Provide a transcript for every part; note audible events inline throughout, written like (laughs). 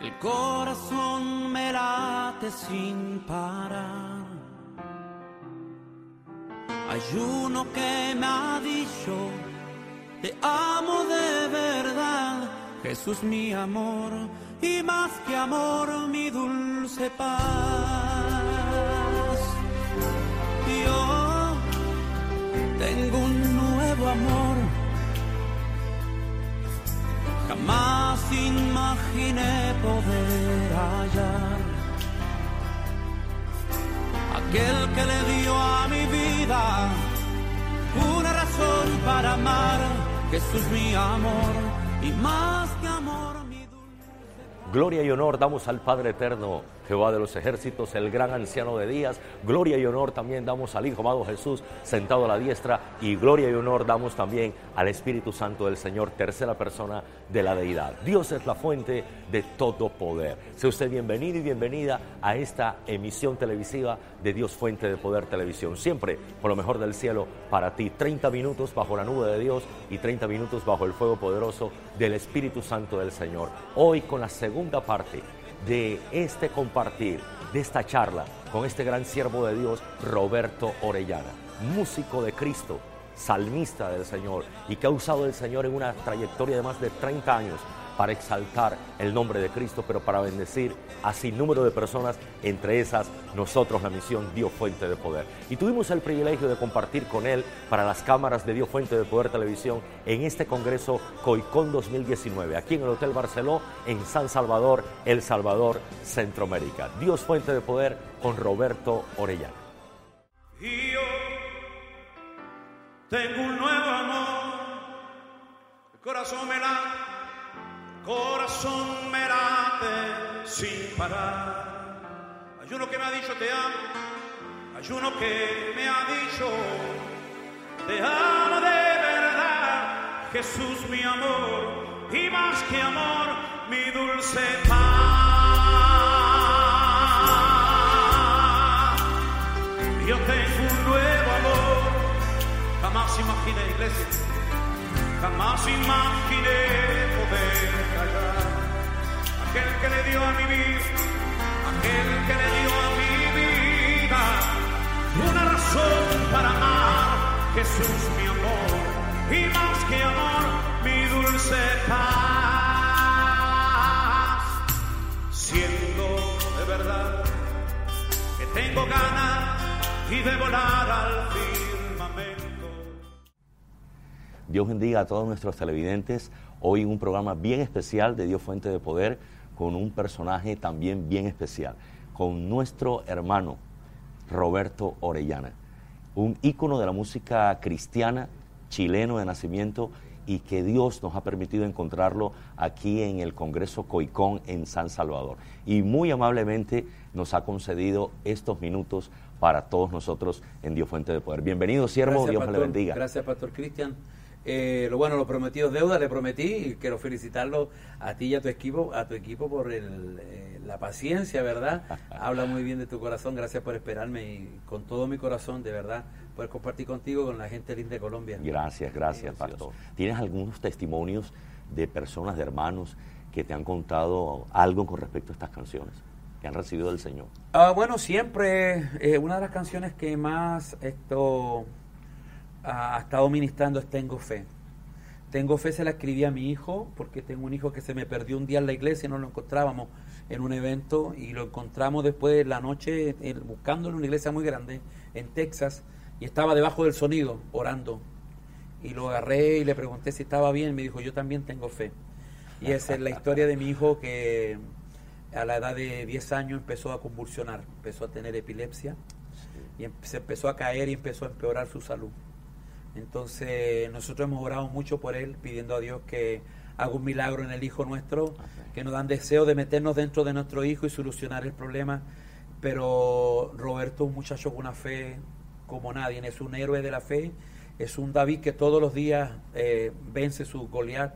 El corazón me late sin parar. Hay uno que me ha dicho, te amo de verdad, Jesús mi amor, y más que amor mi dulce paz. Yo tengo un nuevo amor. Jamás imaginé poder hallar aquel que le dio a mi vida una razón para amar. Jesús mi amor y más que amor mi Gloria y honor damos al Padre Eterno, Jehová de los ejércitos, el gran anciano de días. Gloria y honor también damos al Hijo amado Jesús sentado a la diestra. Y gloria y honor damos también al Espíritu Santo del Señor, tercera persona de la deidad. Dios es la fuente de todo poder. Sea usted bienvenido y bienvenida a esta emisión televisiva de Dios Fuente de Poder Televisión. Siempre por lo mejor del cielo para ti. 30 minutos bajo la nube de Dios y 30 minutos bajo el fuego poderoso del Espíritu Santo del Señor. Hoy con la segunda parte de este compartir, de esta charla con este gran siervo de Dios, Roberto Orellana, músico de Cristo, salmista del Señor y que ha usado el Señor en una trayectoria de más de 30 años para exaltar el nombre de Cristo, pero para bendecir a sin número de personas, entre esas nosotros la misión Dios Fuente de Poder. Y tuvimos el privilegio de compartir con él para las cámaras de Dios Fuente de Poder Televisión en este Congreso COICON 2019, aquí en el Hotel Barceló, en San Salvador, El Salvador, Centroamérica. Dios Fuente de Poder con Roberto Orellana. Yo tengo un nuevo amor. El corazón me late, corazón me late sin parar. Hay uno que me ha dicho te amo, hay uno que me ha dicho te amo de verdad. Jesús mi amor y más que amor mi dulce paz. Yo tengo un nuevo amor, jamás imaginé iglesia, jamás imaginé Aquel que le dio a mi vida, aquel que le dio a mi vida una razón para amar, Jesús mi amor, y más que amor, mi dulce paz. Siendo de verdad que tengo ganas y de volar al firmamento. Dios bendiga a todos nuestros televidentes. Hoy un programa bien especial de Dios Fuente de Poder con un personaje también bien especial, con nuestro hermano Roberto Orellana, un ícono de la música cristiana, chileno de nacimiento y que Dios nos ha permitido encontrarlo aquí en el Congreso Coicón en San Salvador. Y muy amablemente nos ha concedido estos minutos para todos nosotros en Dios Fuente de Poder. Bienvenido, siervo, Dios me le bendiga. Gracias, Pastor Cristian. Eh, lo bueno, lo prometido deuda, le prometí y quiero felicitarlo a ti y a tu equipo, a tu equipo por el, eh, la paciencia, ¿verdad? (laughs) Habla muy bien de tu corazón, gracias por esperarme y con todo mi corazón, de verdad, poder compartir contigo con la gente linda de Colombia. Gracias, gracias, Pastor. ¿Tienes algunos testimonios de personas, de hermanos, que te han contado algo con respecto a estas canciones? que han recibido del Señor? Ah, bueno, siempre eh, una de las canciones que más esto ha estado ministrando es Tengo Fe. Tengo Fe se la escribí a mi hijo, porque tengo un hijo que se me perdió un día en la iglesia y no lo encontrábamos en un evento y lo encontramos después de la noche buscándolo en una iglesia muy grande en Texas y estaba debajo del sonido orando. Y lo agarré y le pregunté si estaba bien. Me dijo, yo también tengo fe. Y esa es la historia de mi hijo que a la edad de 10 años empezó a convulsionar, empezó a tener epilepsia y em, se empezó a caer y empezó a empeorar su salud. Entonces nosotros hemos orado mucho por él, pidiendo a Dios que haga un milagro en el hijo nuestro, que nos dan deseo de meternos dentro de nuestro hijo y solucionar el problema. Pero Roberto es un muchacho con una fe como nadie, es un héroe de la fe, es un David que todos los días eh, vence su Goliat.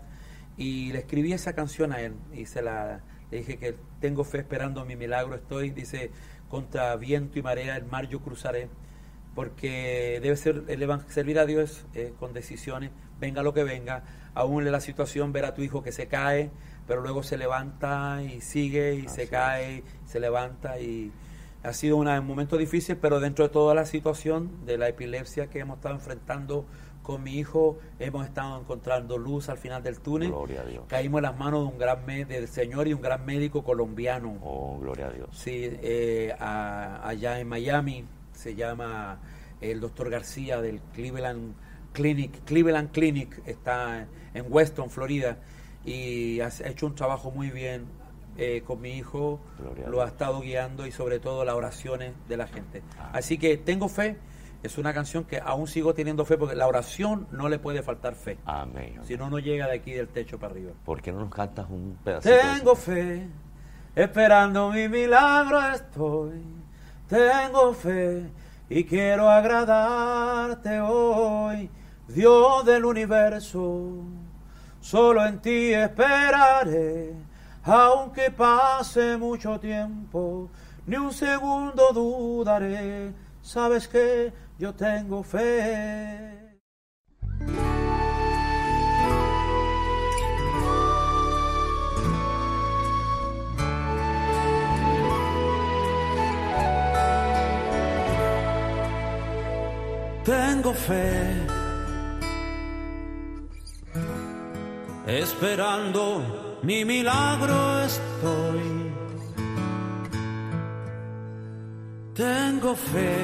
Y le escribí esa canción a él y se la le dije que tengo fe esperando mi milagro estoy, dice, contra viento y marea el mar yo cruzaré porque debe ser el servir a Dios eh, con decisiones, venga lo que venga, aún la situación ver a tu hijo que se cae, pero luego se levanta y sigue y se cae, se levanta y ha sido un momento difícil, pero dentro de toda la situación de la epilepsia que hemos estado enfrentando con mi hijo, hemos estado encontrando luz al final del túnel. Gloria a Dios. Caímos en las manos de un gran del Señor y un gran médico colombiano. Oh, gloria a Dios. Sí, eh, allá en Miami se llama el doctor García del Cleveland Clinic. Cleveland Clinic está en Weston, Florida, y ha hecho un trabajo muy bien eh, con mi hijo, lo ha estado guiando y sobre todo las oraciones de la gente. Ah. Así que tengo fe, es una canción que aún sigo teniendo fe porque la oración no le puede faltar fe. Amén. Si no, no llega de aquí del techo para arriba. ¿Por qué no nos cantas un pedacito? Tengo fe, esperando mi milagro estoy. Tengo fe y quiero agradarte hoy, Dios del universo. Solo en ti esperaré, aunque pase mucho tiempo, ni un segundo dudaré. Sabes que yo tengo fe. Tengo fe. Esperando mi milagro estoy. Tengo fe.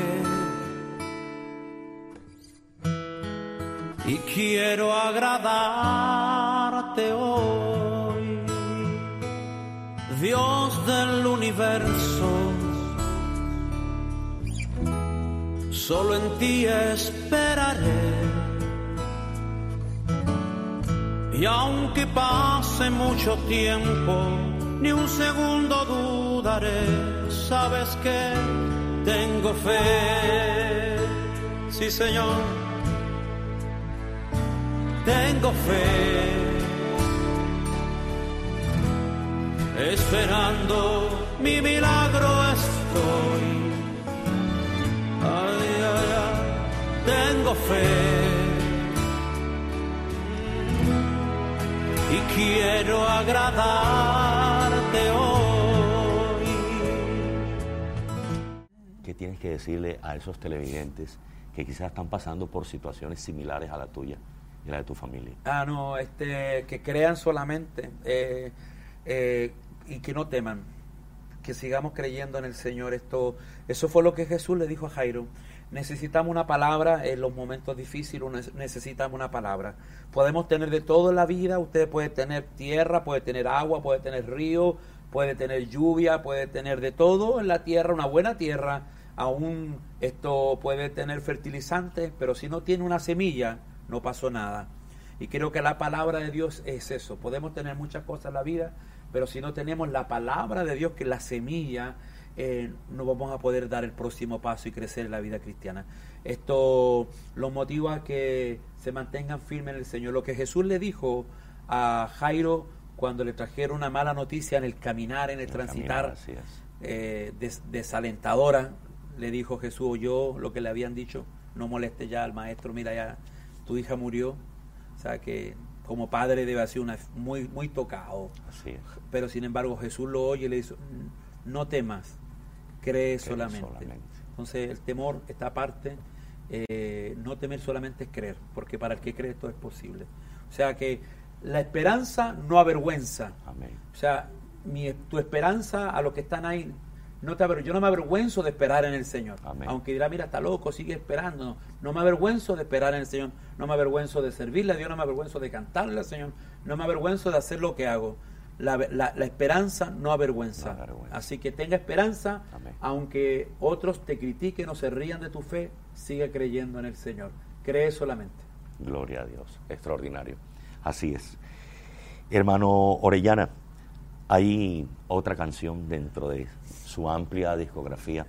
Y quiero agradarte hoy. Dios del universo solo en ti esperaré. Y aunque pase mucho tiempo, ni un segundo dudaré, sabes que tengo fe. Sí, Señor, tengo fe. Esperando mi milagro estoy tengo fe y quiero agradarte hoy. ¿Qué tienes que decirle a esos televidentes que quizás están pasando por situaciones similares a la tuya y la de tu familia? Ah, no, este, que crean solamente eh, eh, y que no teman, que sigamos creyendo en el Señor. Esto, eso fue lo que Jesús le dijo a Jairo necesitamos una palabra en los momentos difíciles, necesitamos una palabra. Podemos tener de todo en la vida, usted puede tener tierra, puede tener agua, puede tener río, puede tener lluvia, puede tener de todo en la tierra, una buena tierra, aún esto puede tener fertilizantes, pero si no tiene una semilla, no pasó nada. Y creo que la palabra de Dios es eso. Podemos tener muchas cosas en la vida, pero si no tenemos la palabra de Dios, que la semilla, eh, no vamos a poder dar el próximo paso y crecer en la vida cristiana. Esto los motiva a que se mantengan firmes en el Señor. Lo que Jesús le dijo a Jairo cuando le trajeron una mala noticia en el caminar, en el, transitar, eh, desalentadora, le dijo Jesús, yo lo que le habían dicho, no moleste ya al maestro, mira ya, tu hija murió, o sea que como padre debe ser una, muy, muy tocado. Pero sin embargo Jesús lo oye y le dice, no temas, cree, solamente. Entonces el temor, esta parte, eh, no temer solamente es creer, porque para el que cree esto es posible. O sea que la esperanza no avergüenza. O sea, mi, tu esperanza a los que están ahí, no te yo no me avergüenzo de esperar en el Señor. Aunque dirá, mira, está loco, sigue esperando. No, no me avergüenzo de esperar en el Señor. No me avergüenzo de servirle a Dios, no me avergüenzo de cantarle al Señor. No me avergüenzo de hacer lo que hago. La, la, esperanza no avergüenza. Así que tenga esperanza, aunque otros te critiquen o se rían de tu fe, sigue creyendo en el Señor. Cree solamente. Gloria a Dios, extraordinario. Así es. Hermano Orellana, hay otra canción dentro de su amplia discografía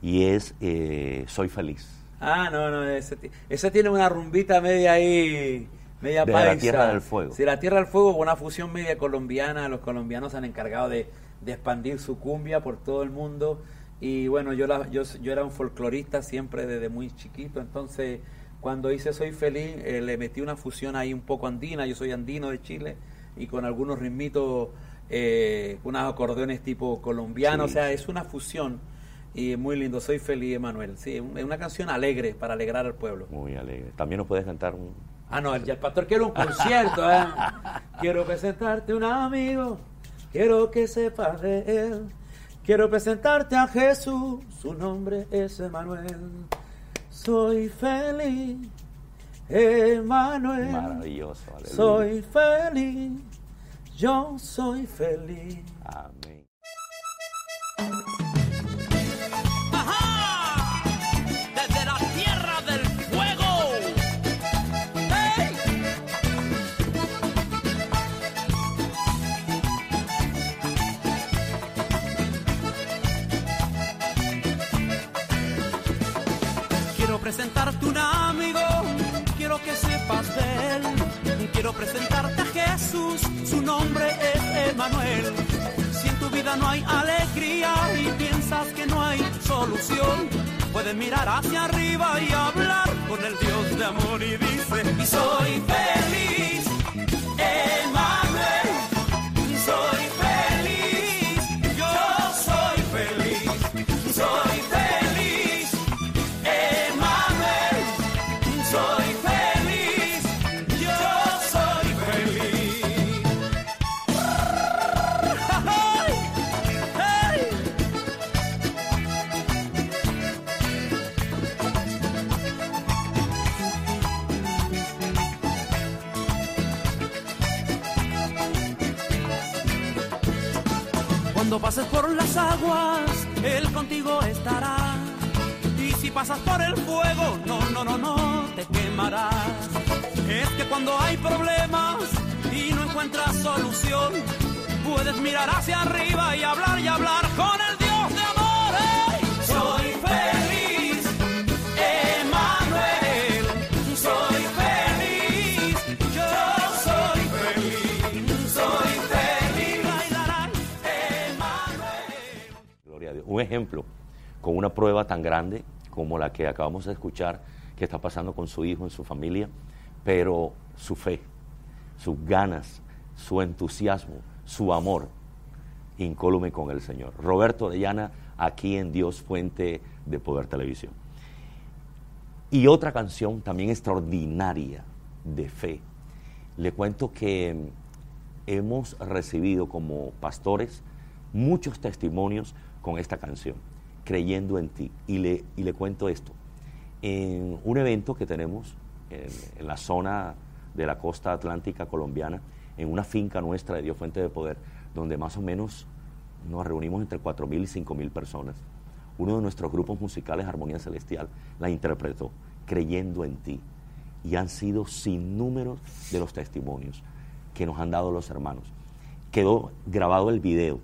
y es eh, Soy Feliz. Ah, no, no, ese, tiene una rumbita media ahí, media de la Tierra del Fuego. Sí, la Tierra del Fuego, una fusión media colombiana. Los colombianos se han encargado de, expandir su cumbia por todo el mundo. Y bueno, yo, yo, yo era un folclorista siempre desde muy chiquito, entonces cuando hice Soy Feliz, eh, le metí una fusión ahí un poco andina, yo soy andino de Chile, y con algunos ritmitos, eh, unos acordeones tipo colombiano, o sea, es una fusión y muy lindo. Soy feliz, Emanuel. Sí, es una canción alegre para alegrar al pueblo. Muy alegre. También nos puedes cantar un. Ah, no, el, el pastor quiere un concierto. ¿eh? quiero presentarte un amigo, quiero que sepas de él. Quiero presentarte a Jesús, su nombre es Emanuel soy feliz, Emanuel. Maravilloso, aleluya. Soy feliz, yo soy feliz. Amén. Presentarte a Jesús, su nombre es Emanuel. Si en tu vida no hay alegría y piensas que no hay solución, puedes mirar hacia arriba y hablar con el Dios de amor y dice, y soy feliz, Cuando pases por las aguas, Él contigo estará. Y si pasas por el fuego, no, no, no, no, te quemarás. Es que cuando hay problemas y no encuentras solución, puedes mirar hacia arriba y hablar y hablar con Un ejemplo, con una prueba tan grande como la que acabamos de escuchar, que está pasando con su hijo, en su familia, pero su fe, sus ganas, su entusiasmo, su amor, incólume con el Señor. Roberto de Llana, aquí en Dios Fuente de Poder Televisión. Y otra canción también extraordinaria de fe. Le cuento que hemos recibido como pastores muchos testimonios con esta canción, creyendo en ti. Y le, y le cuento esto. En un evento que tenemos en, en la zona de la costa atlántica colombiana, en una finca nuestra de Dios Fuente de Poder, donde más o menos nos reunimos entre 4.000 y 5.000 personas. Uno de nuestros grupos musicales, Armonía Celestial, la interpretó, creyendo en ti. Y han sido sin números de los testimonios que nos han dado los hermanos. Quedó grabado el video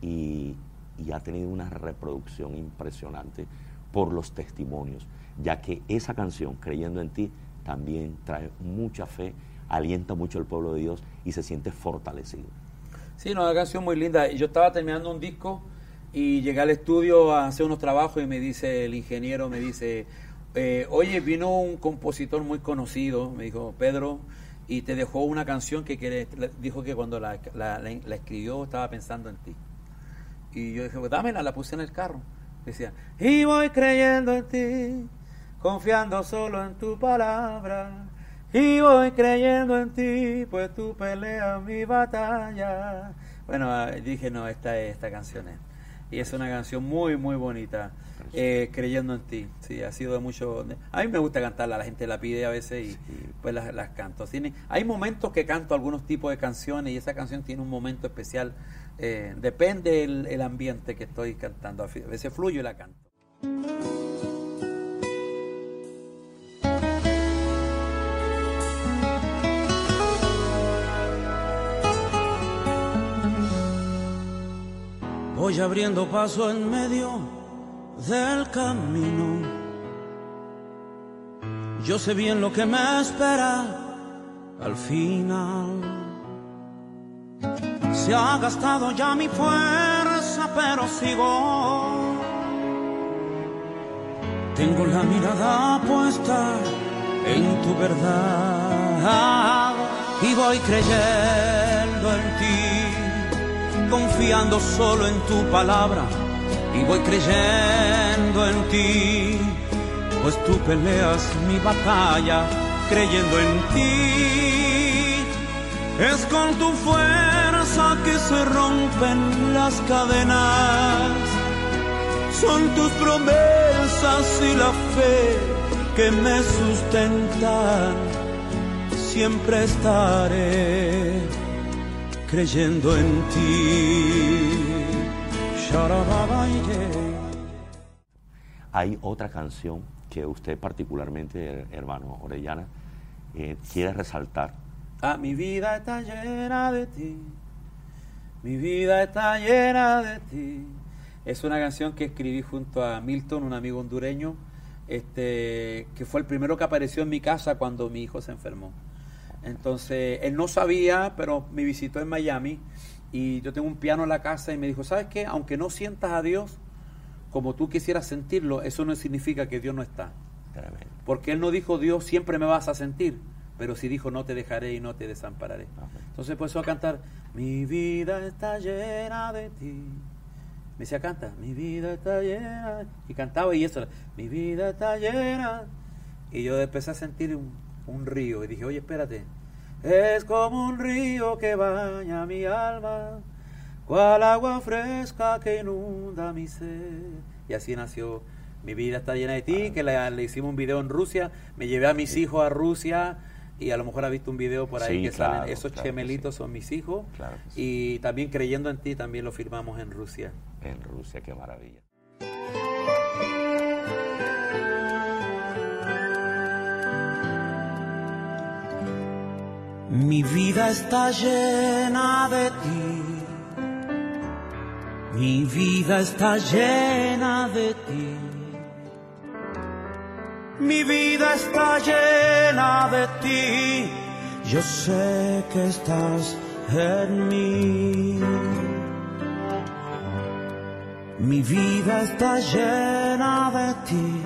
y, y ha tenido una reproducción impresionante por los testimonios, ya que esa canción, Creyendo en ti, también trae mucha fe, alienta mucho al pueblo de Dios y se siente fortalecido. Sí, no, una canción muy linda. Yo estaba terminando un disco y llegué al estudio a hacer unos trabajos y me dice el ingeniero, me dice, eh, oye, vino un compositor muy conocido, me dijo, Pedro, y te dejó una canción que quiere, dijo que cuando la escribió estaba pensando en ti. Y yo dije, pues dámela, la puse en el carro. Decía, y voy creyendo en ti, confiando solo en tu palabra. Y voy creyendo en ti, pues tú peleas mi batalla. Bueno, ah, dije, no, esta es esta canción. Es. Y es una canción muy, muy bonita. Eh, creyendo en ti. Sí, ha sido de mucho. A mí me gusta cantarla, la gente la pide a veces y pues las, las canto. Tiene, hay momentos que canto algunos tipos de canciones y esa canción tiene un momento especial. Eh, depende el, el ambiente que estoy cantando. A veces fluyo y la canto. Voy abriendo paso en medio del camino. Yo sé bien lo que me espera al final. Se ha gastado ya mi fuerza, pero sigo. Tengo la mirada puesta en tu verdad y voy creyendo en ti, confiando solo en tu palabra y voy creyendo en ti, pues tú peleas mi batalla creyendo en ti. Es con tu fuerza que se rompen las cadenas, son tus promesas y la fe que me sustentan. Siempre estaré creyendo en ti. Hay otra canción que usted particularmente, hermano Orellana, eh, quiere resaltar. Ah, mi vida está llena de ti. Mi vida está llena de ti. Es una canción que escribí junto a Milton, un amigo hondureño, este, que fue el primero que apareció en mi casa cuando mi hijo se enfermó. Entonces, él no sabía, pero me visitó en Miami y yo tengo un piano en la casa y me dijo, ¿sabes qué? Aunque no sientas a Dios como tú quisieras sentirlo, eso no significa que Dios no está. Porque Él no dijo, Dios siempre me vas a sentir, pero sí dijo, no te dejaré y no te desampararé. Entonces empezó a cantar, mi vida está llena de ti. Me decía, canta, mi vida está llena. Y cantaba y eso, mi vida está llena. Y yo empecé a sentir un, un río y dije, oye, espérate, es como un río que baña mi alma, cual agua fresca que inunda mi ser. Y así nació Mi vida está llena de ti, que le, hicimos un video en Rusia, me llevé a mis hijos a Rusia y a lo mejor ha visto un video por ahí Sí, que claro, salen esos claro que gemelitos son mis hijos Claro sí. y también creyendo en ti también lo firmamos en Rusia. En Rusia, qué maravilla. Mi vida está llena de ti. Mi vida está llena de ti. Mi vida está llena de ti. Yo sé que estás en mí. Mi vida está llena de ti.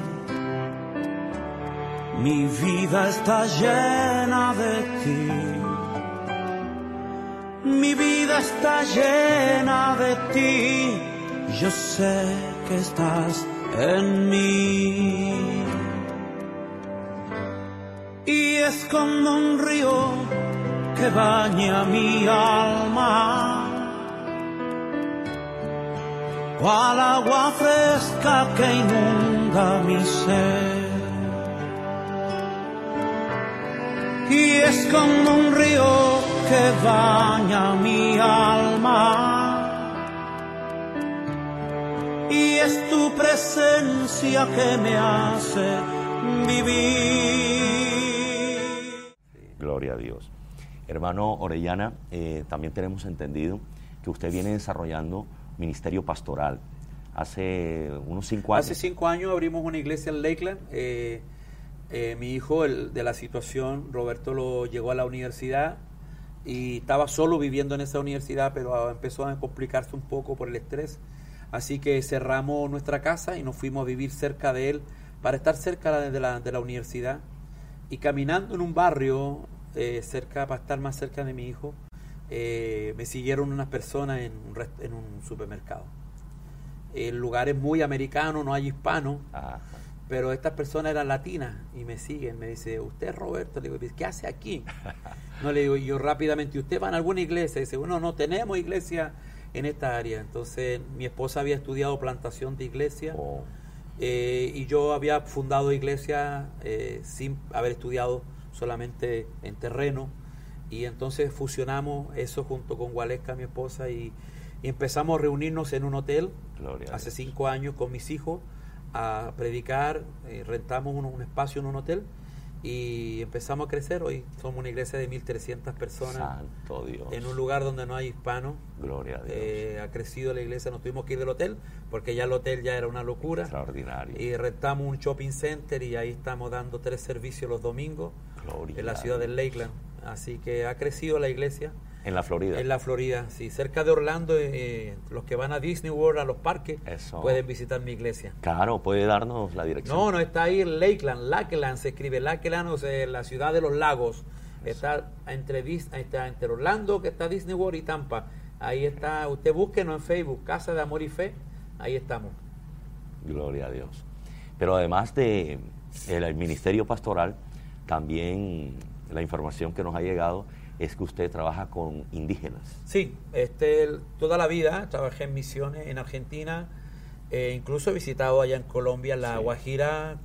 Mi vida está llena de ti. Mi vida está llena de ti. Yo sé que estás en mí. Es como un río que baña mi alma. Cual agua fresca que inunda mi ser. y es como un río que baña mi alma, y es tu presencia que me hace vivir. Gloria a Dios. Hermano Orellana, eh, también tenemos entendido que usted viene desarrollando ministerio pastoral. Hace unos cinco años. Hace cinco años abrimos una iglesia en Lakeland. Eh, eh, mi hijo, el, de la situación, Roberto lo llegó a la universidad y estaba solo viviendo en esa universidad, pero empezó a complicarse un poco por el estrés. Así que cerramos nuestra casa y nos fuimos a vivir cerca de él para estar cerca de la, de la universidad. Y caminando en un barrio eh, cerca, para estar más cerca de mi hijo, eh, me siguieron unas personas en un, en un supermercado. El lugar es muy americano, no hay hispano, Ajá. pero estas personas eran latinas y me siguen. Me dice, ¿usted es Roberto? Le digo, ¿qué hace aquí? (laughs) No le digo, yo rápidamente, ¿usted va a alguna iglesia? dice, bueno, no tenemos iglesia en esta área. Entonces, mi esposa había estudiado plantación de iglesia. Oh, Eh, y yo había fundado iglesia eh, sin haber estudiado solamente en terreno. Y entonces fusionamos eso junto con Gualesca, mi esposa, y, y empezamos a reunirnos en un hotel gloria hace cinco años con mis hijos a predicar, eh, rentamos un, un espacio en un hotel y empezamos a crecer. Hoy somos una iglesia de 1.300 personas Santo Dios. en un lugar donde no hay hispanos. Gloria a Dios. Eh, ha crecido la iglesia, nos tuvimos que ir del hotel porque ya el hotel ya era una locura. Extraordinario. Y rentamos un shopping center y ahí estamos dando tres servicios los domingos Gloria en la ciudad de. Lakeland. Así que ha crecido la iglesia En la Florida. en la Florida, sí, cerca de Orlando. eh, los que van a Disney World, a los parques, Eso. pueden visitar mi iglesia. Claro, puede darnos la dirección. No, no está ahí en Lakeland, Lakeland se escribe, Lakeland, o sea, la ciudad de los lagos. Está entre, está entre Orlando, que está Disney World, y Tampa. Ahí está, usted búsquenos en Facebook, Casa de Amor y Fe, ahí estamos. Gloria a Dios. Pero además de el, el ministerio pastoral, también la información que nos ha llegado es que usted trabaja con indígenas. Sí, este, toda la vida trabajé en misiones en Argentina, eh, incluso he visitado allá en Colombia la Sí. Guajira,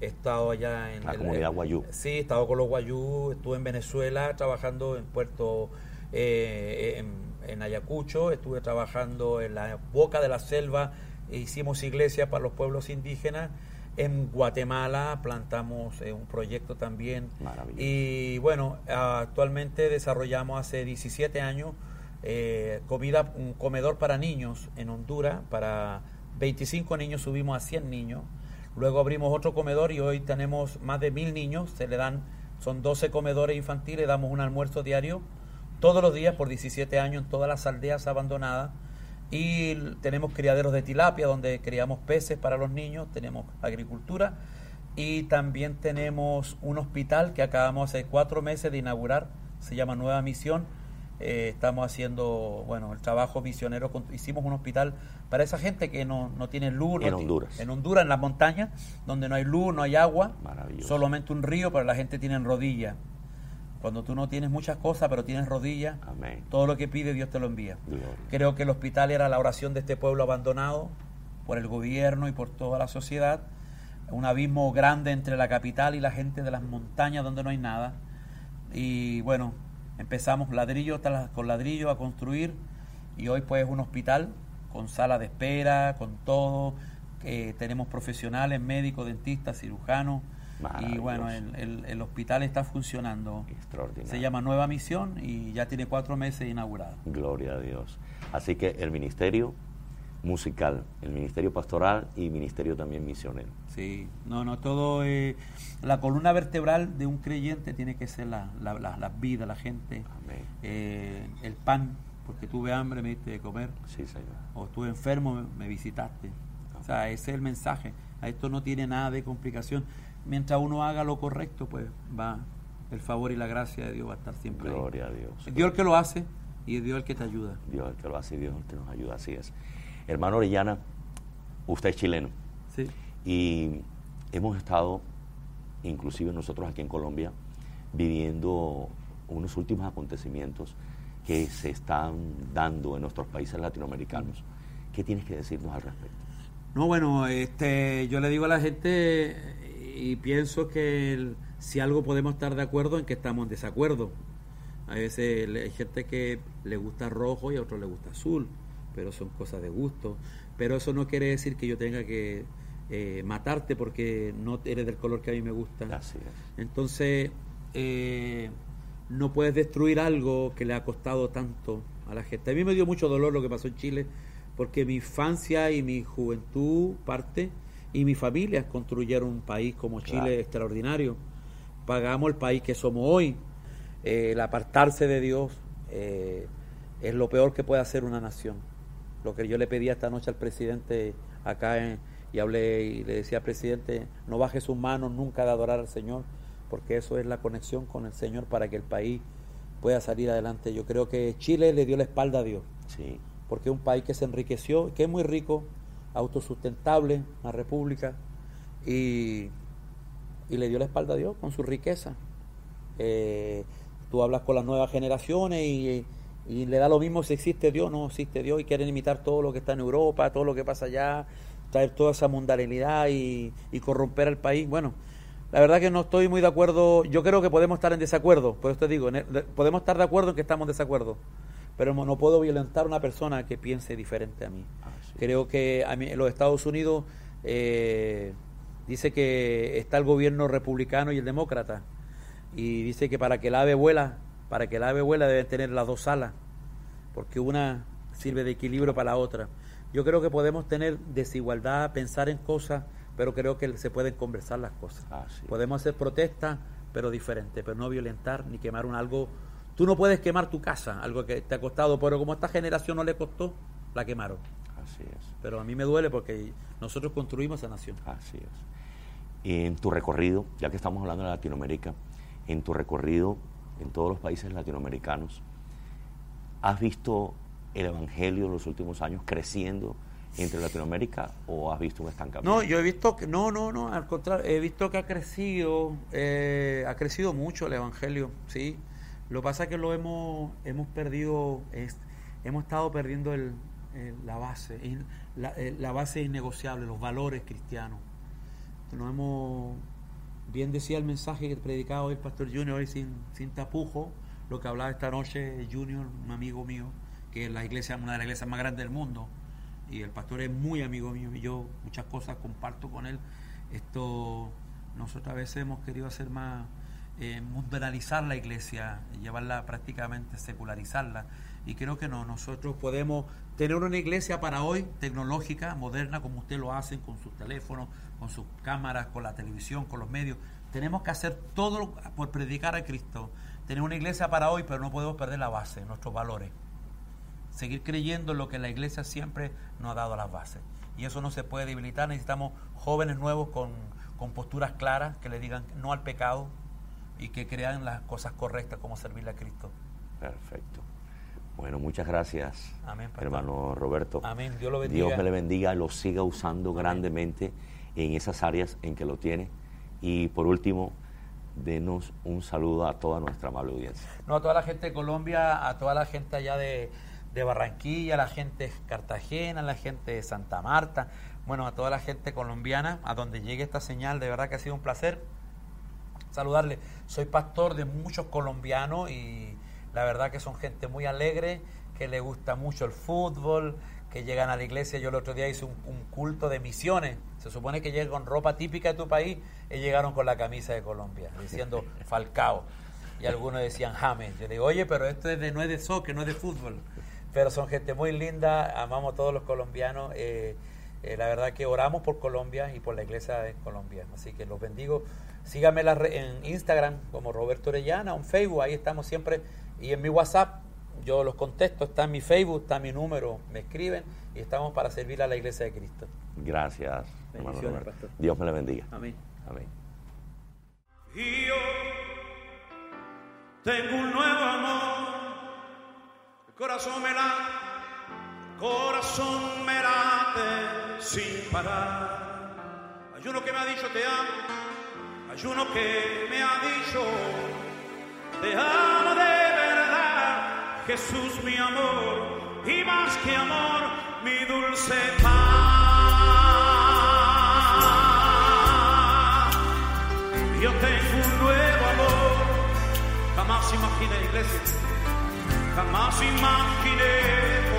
he estado allá en La el- comunidad guayú. Sí, he estado con los guayú, estuve en Venezuela trabajando en Puerto, eh, en, en Ayacucho, estuve trabajando en la boca de la selva, hicimos iglesias para los pueblos indígenas. En Guatemala plantamos eh, un proyecto también y bueno, actualmente desarrollamos hace 17 años eh, comida, un comedor para niños en Honduras. Para 25 niños subimos a 100 niños. Luego abrimos otro comedor y hoy tenemos más de mil niños. Se le dan, son 12 comedores infantiles, damos un almuerzo diario todos los días por 17 años en todas las aldeas abandonadas. Y tenemos criaderos de tilapia donde criamos peces para los niños, tenemos agricultura y también tenemos un hospital que acabamos hace cuatro meses de inaugurar, se llama Nueva Misión. Eh, estamos haciendo, bueno, el trabajo misionero, con- hicimos un hospital para esa gente que no, no tiene luz. En Honduras. En Honduras, en las montañas, donde no hay luz, no hay agua, solamente un río, pero la gente tiene rodillas. Cuando tú no tienes muchas cosas, pero tienes rodillas, Amén. todo lo que pide Dios te lo envía. Gloria. Creo que el hospital era la oración de este pueblo abandonado por el gobierno y por toda la sociedad. Un abismo grande entre la capital y la gente de las montañas donde no hay nada. Y bueno, empezamos ladrillo tras- con ladrillo a construir y hoy pues es un hospital con sala de espera, con todo. Eh, tenemos profesionales, médicos, dentistas, cirujanos. Y bueno, el, el- el hospital está funcionando. Extraordinario. Se llama Nueva Misión y ya tiene cuatro meses inaugurado. Gloria a Dios. Así que el ministerio musical, el ministerio pastoral y ministerio también misionero. Sí, no, no, todo. eh, la columna vertebral de un creyente tiene que ser la, la, la- la vida, la gente, Amén. eh, el pan, porque tuve hambre, me diste de comer, Sí, Señor. o estuve enfermo, me, me visitaste. O sea, ese es el mensaje. A esto no tiene nada de complicación. Mientras uno haga lo correcto, pues va el favor y la gracia de Dios va a estar siempre ahí. Gloria a Dios. Es Dios el que lo hace y es Dios el que te ayuda. Dios el que lo hace y Dios el que nos ayuda, así es. Hermano Orellana, usted es chileno Sí. y hemos estado, inclusive nosotros aquí en Colombia, viviendo unos últimos acontecimientos que se están dando en nuestros países latinoamericanos. ¿Qué tienes que decirnos al respecto? No, bueno, este, yo le digo a la gente y pienso que el- si algo podemos estar de acuerdo en que estamos en desacuerdo. A veces hay gente que le gusta rojo y a otros le gusta azul. pero son cosas de gusto. Pero eso no quiere decir que yo tenga que eh, matarte porque no eres del color que a mí me gusta. Así es. Entonces, eh, no puedes destruir algo que le ha costado tanto a la gente. A mí me dio mucho dolor lo que pasó en Chile, porque mi infancia y mi juventud parte y mi familia construyeron un país como Chile Claro. extraordinario. Pagamos el país que somos hoy. Eh, el apartarse de Dios eh, es lo peor que puede hacer una nación. Lo que yo le pedí esta noche al presidente acá en- y hablé y le decía al presidente, no baje sus manos nunca de adorar al Señor, porque eso es la conexión con el Señor para que el país pueda salir adelante. Yo creo que Chile le dio la espalda a Dios, Sí. porque es un país que se enriqueció, que es muy rico, autosustentable, una república, y, y le dio la espalda a Dios con su riqueza. Eh, tú hablas con las nuevas generaciones y, y le da lo mismo si existe Dios o no existe Dios y quieren imitar todo lo que está en Europa, todo lo que pasa allá, traer toda esa mundanalidad y, y corromper al país. Bueno, la verdad que no estoy muy de acuerdo. Yo creo que podemos estar en desacuerdo, por eso te digo, podemos estar de acuerdo en que estamos en desacuerdo, pero no no puedo violentar a una persona que piense diferente a mí. Creo que a mí, en los Estados Unidos eh, dice que está el gobierno republicano y el demócrata y dice que para que el ave vuela, para que el ave vuela deben tener las dos alas, porque una sirve de equilibrio para la otra. Yo creo que podemos tener desigualdad, pensar en cosas, pero creo que se pueden conversar las cosas. Es. Podemos hacer protestas, pero diferente, pero no violentar ni quemar un algo. Tú no puedes quemar tu casa, algo que te ha costado, pero como a esta generación no le costó, la quemaron. Así es. Pero a mí me duele porque nosotros construimos esa nación. Así es. En tu recorrido, ya que estamos hablando de Latinoamérica, en tu recorrido en todos los países latinoamericanos, ¿has visto el Evangelio en los últimos años creciendo entre Latinoamérica o has visto un estancamiento? No, yo he visto que, no, no, no, al contrario, he visto que ha crecido, eh, ha crecido mucho el Evangelio, sí. Lo que pasa es que lo hemos, hemos perdido, es- hemos estado perdiendo el, el- la base, y la, eh, la base innegociable, los valores cristianos. No hemos, bien decía el mensaje que predicaba hoy el Pastor Junior, hoy sin, sin tapujo, lo que hablaba esta noche Junior, un amigo mío, que es la iglesia, una de las iglesias más grandes del mundo, y el pastor es muy amigo mío y yo muchas cosas comparto con él. Esto, nosotros a veces hemos querido hacer más, eh, mundanalizar la iglesia, llevarla prácticamente, secularizarla. Y creo que no, nosotros podemos tener una iglesia para hoy, tecnológica, moderna, como ustedes lo hacen con sus teléfonos, con sus cámaras, con la televisión, con los medios. Tenemos que hacer todo por predicar a Cristo. Tener una iglesia para hoy, pero no podemos perder la base, nuestros valores seguir creyendo en lo que la iglesia siempre nos ha dado las bases. Y eso no se puede debilitar, necesitamos jóvenes nuevos con, con posturas claras, que le digan no al pecado y que crean las cosas correctas como servirle a Cristo. Perfecto. Bueno, muchas gracias, Amén, hermano Roberto. Amén. Dios lo bendiga. Dios me le bendiga, lo siga usando grandemente en esas áreas en que lo tiene. Y por último, denos un saludo a toda nuestra amable audiencia. No, a toda la gente de Colombia, a toda la gente allá de, de Barranquilla, a la gente de Cartagena, a la gente de Santa Marta, bueno, a toda la gente colombiana, a donde llegue esta señal, de verdad que ha sido un placer saludarle. Soy pastor de muchos colombianos y la verdad que son gente muy alegre, que le gusta mucho el fútbol, que llegan a la iglesia. Yo el otro día hice un, un culto de misiones. Se supone que llegan con ropa típica de tu país y llegaron con la camisa de Colombia, diciendo (laughs) Falcao. Y algunos decían James. Yo digo, oye, pero esto es de, no es de soccer, no es de fútbol. Pero son gente muy linda, amamos a todos los colombianos. eh, eh, la verdad que oramos por Colombia y por la iglesia de Colombia. Así que los bendigo. Síganme en la Instagram como Roberto Orellana, en Facebook, ahí estamos siempre. Y en mi WhatsApp, yo los contesto, está en mi Facebook, está mi número, me escriben y estamos para servir a la iglesia de Cristo. Gracias, hermano Roberto. pastor. Dios me le bendiga. Amén. Amén. Y yo tengo un nuevo amor, el corazón me late, corazón me late sin parar. Hay uno que me ha dicho te amo, hay uno que me ha dicho te amo de verdad, Jesús mi amor y más que amor, mi dulce paz. Yo tengo un nuevo amor, jamás imaginé iglesia, jamás imaginé